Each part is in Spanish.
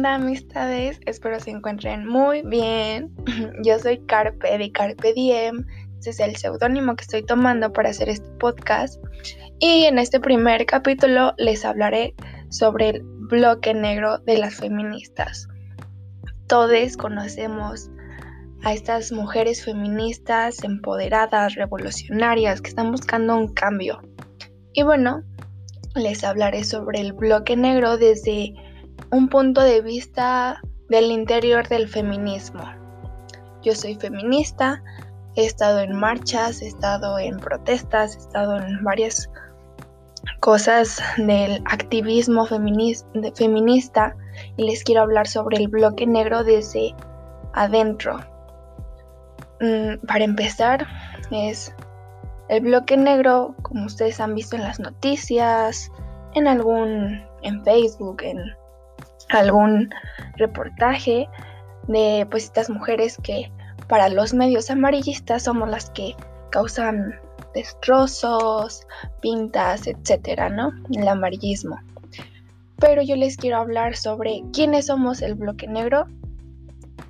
¿Qué onda amistades? Espero se encuentren muy bien. Yo soy Carpe de Carpe Diem. Ese es el seudónimo que estoy tomando para hacer este podcast. Y en este primer capítulo les hablaré sobre el bloque negro de las feministas. Todos conocemos a estas mujeres feministas empoderadas, revolucionarias, que están buscando un cambio. Y bueno, les hablaré sobre el bloque negro desde un punto de vista del interior del feminismo. Yo soy feminista, he estado en marchas, he estado en protestas, he estado en varias cosas del activismo feminista y les quiero hablar sobre el bloque negro desde adentro. Mm, para empezar, es el bloque negro, como ustedes han visto en las noticias, en algún, en Facebook, en algún reportaje de pues estas mujeres que para los medios amarillistas somos las que causan destrozos, pintas, etcétera, ¿no? El amarillismo. Pero yo les quiero hablar sobre quiénes somos el bloque negro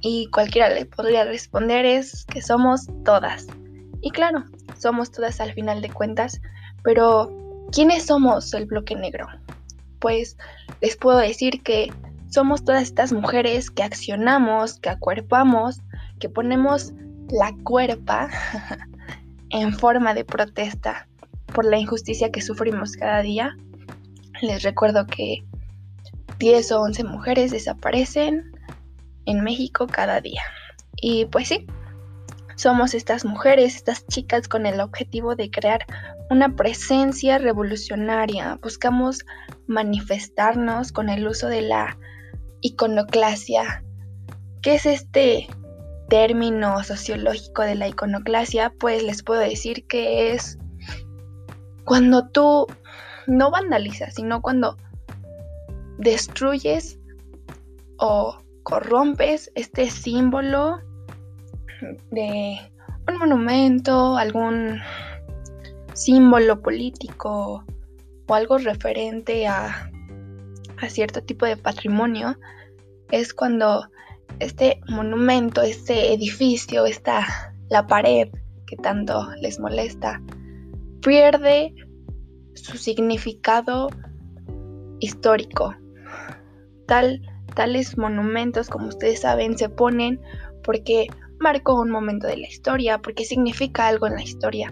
y cualquiera le podría responder es que somos todas. Y claro, somos todas al final de cuentas, pero ¿quiénes somos el bloque negro? Pues les puedo decir que somos todas estas mujeres que accionamos, que acuerpamos, que ponemos la cuerpa en forma de protesta por la injusticia que sufrimos cada día. Les recuerdo que 10 o 11 mujeres desaparecen en México cada día. Y pues sí, somos estas mujeres, estas chicas con el objetivo de crear una presencia revolucionaria. Buscamos manifestarnos con el uso de la iconoclasia. ¿Qué es este término sociológico de la iconoclasia? Pues les puedo decir que es cuando tú no vandalizas, sino cuando destruyes o corrompes este símbolo de un monumento, algún símbolo político o algo referente a, a cierto tipo de patrimonio, es cuando este monumento, este edificio, esta la pared que tanto les molesta, pierde su significado histórico. Tal, tales monumentos, como ustedes saben, se ponen porque marcó un momento de la historia, porque significa algo en la historia,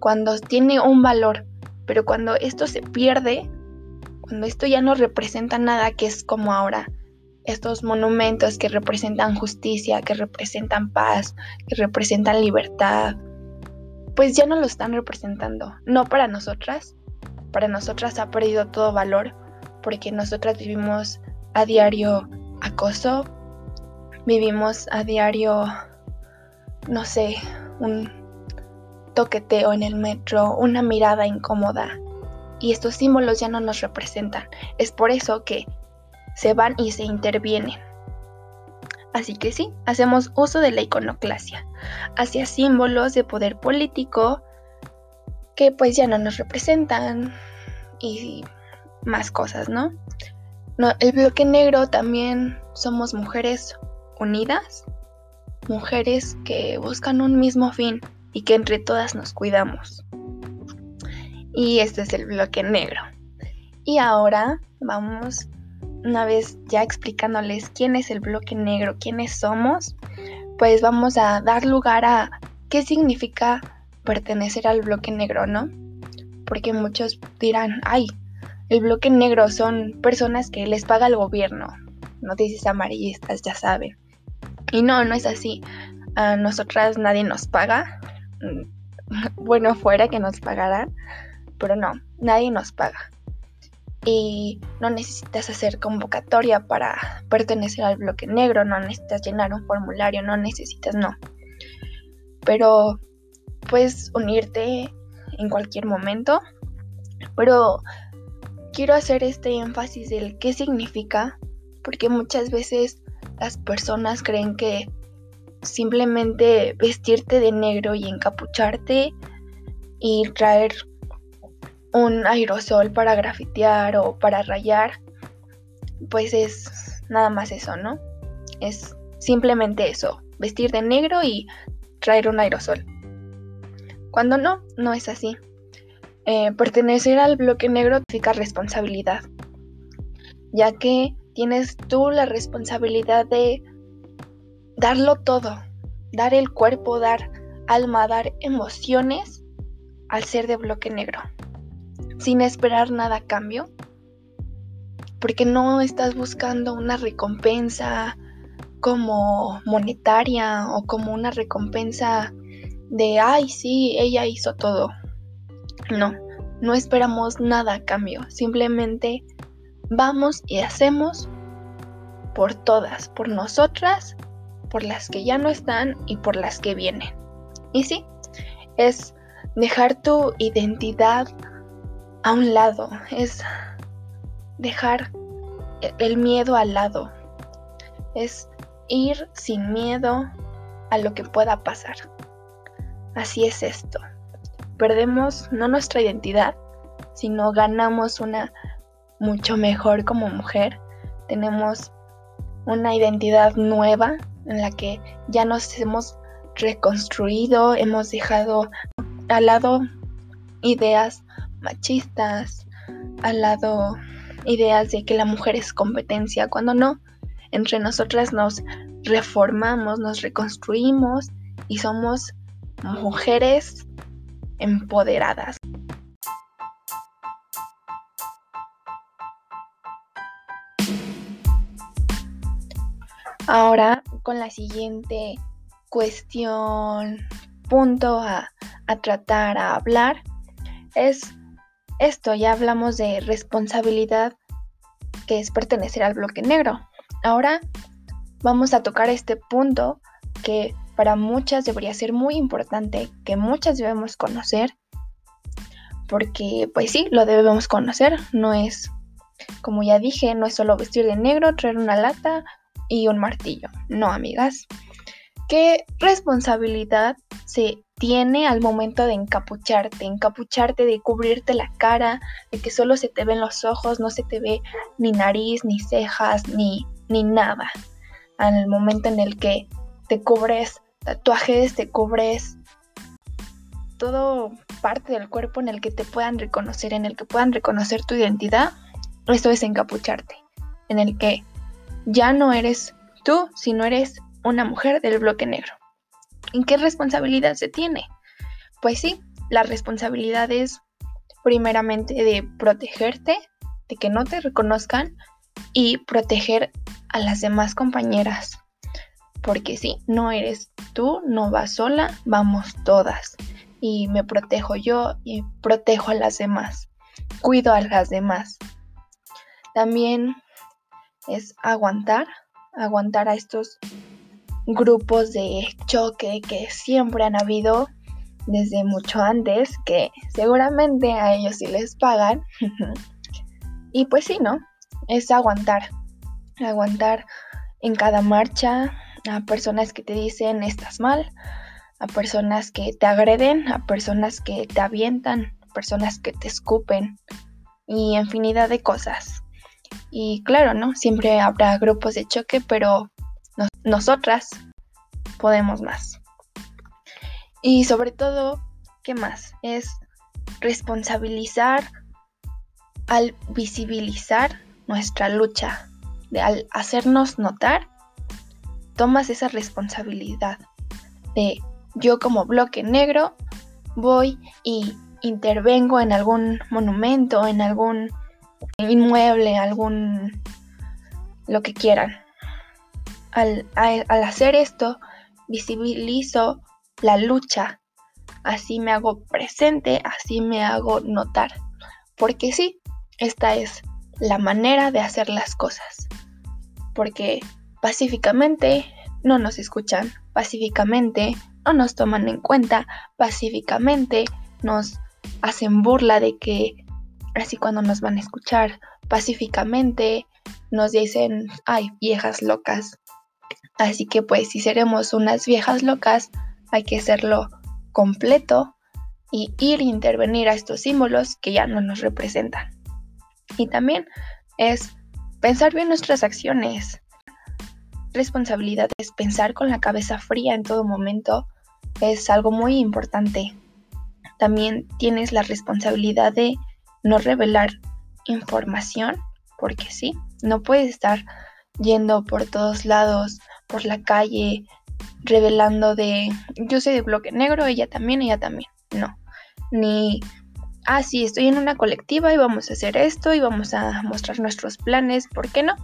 cuando tiene un valor, pero cuando esto se pierde, cuando esto ya no representa nada, que es como ahora, estos monumentos que representan justicia, que representan paz, que representan libertad, pues ya no lo están representando, no para nosotras, para nosotras ha perdido todo valor, porque nosotras vivimos a diario acoso, vivimos a diario, no sé, un toqueteo en el metro, una mirada incómoda. Y estos símbolos ya no nos representan. Es por eso que se van y se intervienen. Así que sí, hacemos uso de la iconoclasia hacia símbolos de poder político que pues ya no nos representan y más cosas, ¿no? no el bloque negro también somos mujeres unidas, mujeres que buscan un mismo fin y que entre todas nos cuidamos. Y este es el bloque negro. Y ahora vamos, una vez ya explicándoles quién es el bloque negro, quiénes somos, pues vamos a dar lugar a qué significa pertenecer al bloque negro, ¿no? Porque muchos dirán, ay, el bloque negro son personas que les paga el gobierno, noticias amarillistas, ya saben. Y no, no es así. A nosotras nadie nos paga. Mm, bueno, fuera que nos pagaran, pero no, nadie nos paga. Y no necesitas hacer convocatoria para pertenecer al bloque negro, no necesitas llenar un formulario, no necesitas, no. Pero puedes unirte en cualquier momento. Pero quiero hacer este énfasis del qué significa, porque muchas veces las personas creen que simplemente vestirte de negro y encapucharte y traer un aerosol para grafitear o para rayar pues es nada más eso, ¿no? Es simplemente eso, vestir de negro y traer un aerosol. Cuando no, no es así. Eh, pertenecer al bloque negro significa responsabilidad, ya que tienes tú la responsabilidad de darlo todo, dar el cuerpo, dar alma, dar emociones al ser de bloque negro, sin esperar nada a cambio, porque no estás buscando una recompensa como monetaria o como una recompensa de, ay, sí, ella hizo todo. No, no esperamos nada a cambio, simplemente vamos y hacemos por todas, por nosotras, por las que ya no están y por las que vienen. Y sí, es dejar tu identidad a un lado, es dejar el miedo al lado, es ir sin miedo a lo que pueda pasar. Así es esto perdemos no nuestra identidad, sino ganamos una mucho mejor como mujer. Tenemos una identidad nueva en la que ya nos hemos reconstruido, hemos dejado al lado ideas machistas, al lado ideas de que la mujer es competencia, cuando no, entre nosotras nos reformamos, nos reconstruimos y somos mujeres empoderadas. Ahora con la siguiente cuestión, punto a, a, tratar, a hablar, es esto, ya hablamos de responsabilidad, que es pertenecer al bloque negro. Ahora vamos a tocar este punto que para muchas debería ser muy importante, que muchas debemos conocer, porque pues sí, lo debemos conocer, no es, como ya dije, no es solo vestir de negro, traer una lata y un martillo, no amigas. ¿Qué responsabilidad se tiene al momento de encapucharte? Encapucharte de cubrirte la cara, de que solo se te ven los ojos, no se te ve ni nariz, ni cejas, ni, ni nada. Al momento en el que te cubres tatuajes, te cubres todo parte del cuerpo en el que te puedan reconocer, en el que puedan reconocer tu identidad, esto es encapucharte, en el que ya no eres tú, sino eres una mujer del bloque negro. ¿En qué responsabilidad se tiene? Pues sí, la responsabilidad es primeramente de protegerte, de que no te reconozcan y proteger a las demás compañeras porque sí, no eres tú, no vas sola, vamos todas. Y me protejo yo y protejo a las demás. Cuido a las demás. También es aguantar, aguantar a estos grupos de choque que siempre han habido desde mucho antes, que seguramente a ellos sí les pagan. y pues sí, ¿no? Es aguantar, aguantar en cada marcha, a personas que te dicen estás mal, a personas que te agreden, a personas que te avientan, personas que te escupen y infinidad de cosas. Y claro, ¿no? Siempre habrá grupos de choque, pero nosotras podemos más. Y sobre todo, ¿qué más? Es responsabilizar al visibilizar nuestra lucha, de, al hacernos notar tomas esa responsabilidad de yo como bloque negro voy y intervengo en algún monumento, en algún inmueble, algún lo que quieran. Al, al, hacer esto, visibilizo la lucha. Así me hago presente, así me hago notar. Porque sí, esta es la manera de hacer las cosas. Porque pacíficamente no nos escuchan, pacíficamente no nos toman en cuenta, pacíficamente nos hacen burla de que así cuando nos van a escuchar, pacíficamente nos dicen, ay, viejas locas. Así que pues si seremos unas viejas locas, hay que hacerlo completo y ir a intervenir a estos símbolos que ya no nos representan. Y también es pensar bien nuestras acciones. Responsabilidad es pensar con la cabeza fría en todo momento es algo muy importante. También tienes la responsabilidad de no revelar información, porque sí, no puedes estar yendo por todos lados, por la calle, revelando de yo soy de bloque negro, ella también, ella también. No. Ni, ah, sí, estoy en una colectiva y vamos a hacer esto y vamos a mostrar nuestros planes, ¿por qué no?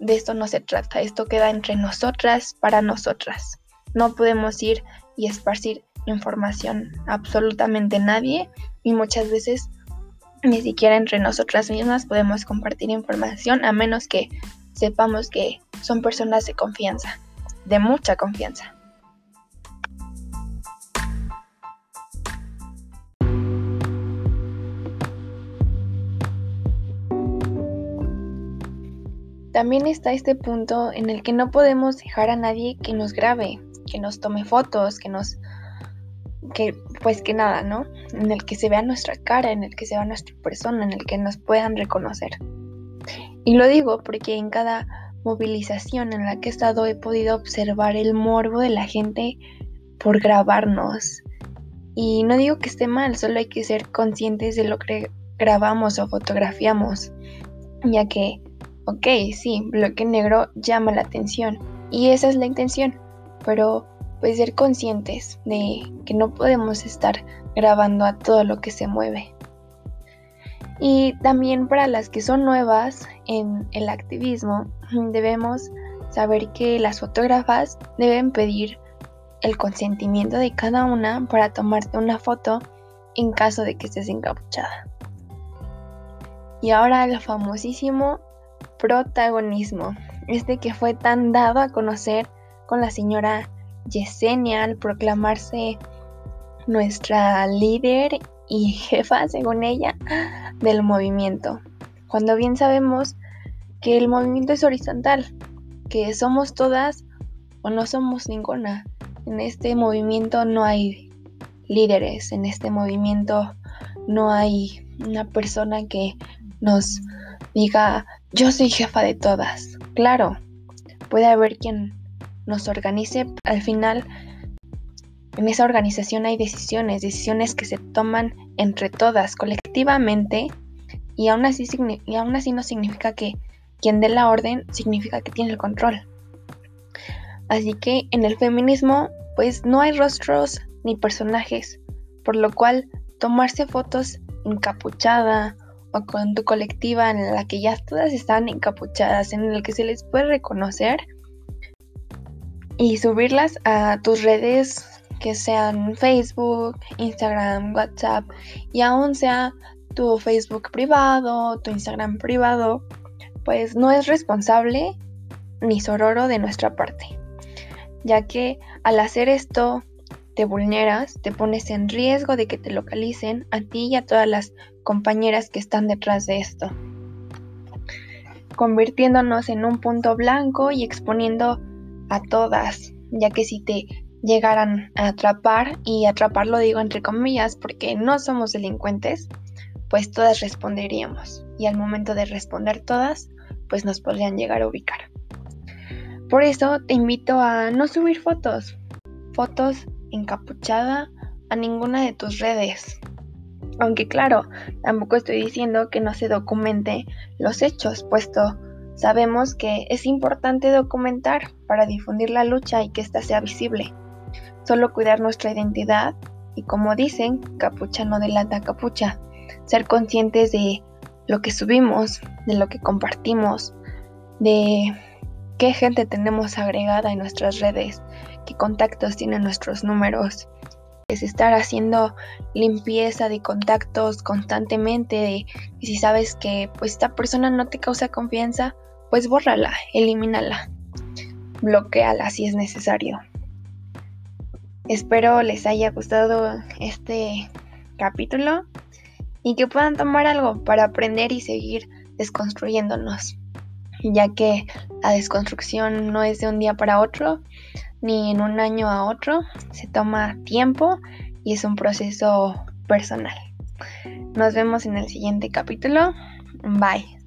De esto no se trata, esto queda entre nosotras, para nosotras. No podemos ir y esparcir información a absolutamente nadie y muchas veces ni siquiera entre nosotras mismas podemos compartir información a menos que sepamos que son personas de confianza, de mucha confianza. También está este punto en el que no podemos dejar a nadie que nos grabe, que nos tome fotos, que nos que pues que nada, ¿no? En el que se vea nuestra cara, en el que se vea nuestra persona, en el que nos puedan reconocer. Y lo digo porque en cada movilización en la que he estado he podido observar el morbo de la gente por grabarnos. Y no digo que esté mal, solo hay que ser conscientes de lo que grabamos o fotografiamos, ya que, ok, sí, bloque negro llama la atención y esa es la intención, pero pues ser conscientes de que no podemos estar grabando a todo lo que se mueve. Y también para las que son nuevas en el activismo, debemos saber que las fotógrafas deben pedir el consentimiento de cada una para tomarte una foto en caso de que estés encapuchada. Y ahora el famosísimo protagonismo, este que fue tan dado a conocer con la señora Yesenia al proclamarse nuestra líder y jefa, según ella, del movimiento. Cuando bien sabemos que el movimiento es horizontal, que somos todas o no somos ninguna. En este movimiento no hay líderes, en este movimiento no hay una persona que nos diga yo soy jefa de todas. Claro, puede haber quien nos organice, al final en esa organización hay decisiones, decisiones que se toman entre todas, colectivamente, y aún así, y aún así no significa que quien dé la orden significa que tiene el control. Así que en el feminismo, pues no hay rostros ni personajes, por lo cual tomarse fotos encapuchada o con tu colectiva en la que ya todas están encapuchadas, en el que se les puede reconocer, y subirlas a tus redes que sean Facebook, Instagram, WhatsApp y aún sea tu Facebook privado, tu Instagram privado, pues no es responsable ni sororo de nuestra parte, ya que al hacer esto te vulneras, te pones en riesgo de que te localicen a ti y a todas las compañeras que están detrás de esto, convirtiéndonos en un punto blanco y exponiendo a todas, ya que si te llegaran a atrapar, y atrapar lo digo entre comillas porque no somos delincuentes, pues todas responderíamos. Y al momento de responder todas, pues nos podrían llegar a ubicar. Por eso te invito a no subir fotos, fotos encapuchada a ninguna de tus redes. Aunque claro, tampoco estoy diciendo que no se documente los hechos, puesto Sabemos que es importante documentar para difundir la lucha y que ésta sea visible. Solo cuidar nuestra identidad y como dicen, capucha no delata capucha. Ser conscientes de lo que subimos, de lo que compartimos, de qué gente tenemos agregada en nuestras redes, qué contactos tienen nuestros números. Es estar haciendo limpieza de contactos constantemente, y si sabes que pues esta persona no te causa confianza, pues bórrala, elimínala, bloqueala si es necesario. Espero les haya gustado este capítulo y que puedan tomar algo para aprender y seguir desconstruyéndonos, ya que la desconstrucción no es de un día para otro, ni en un año a otro, se toma tiempo y es un proceso personal. Nos vemos en el siguiente capítulo. Bye.